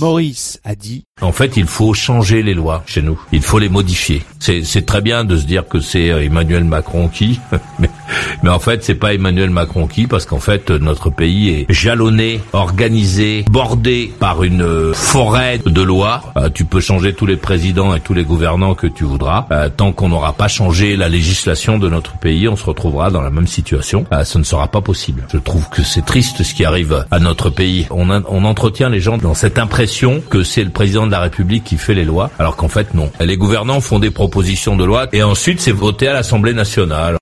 Maurice a dit En fait, il faut changer les lois chez nous. Il faut les modifier. C'est très bien de se dire que c'est euh, Emmanuel Macron qui, mais, mais en fait, c'est pas Emmanuel Macron qui, parce qu'en fait, notre pays est jalonné, organisé, bordé par une euh, forêt de lois. Euh, tu peux changer tous les présidents et tous les gouvernants que tu voudras. Euh, tant qu'on n'aura pas changé la législation de notre pays, on se retrouvera dans la même situation. Euh, ce ne sera pas possible. Je trouve que c'est triste ce qui arrive à notre pays. On, on entretient les gens dans cette impression que c'est le président de la République qui fait les lois, alors qu'en fait non. Les gouvernants font des propositions de loi et ensuite c'est voté à l'Assemblée nationale.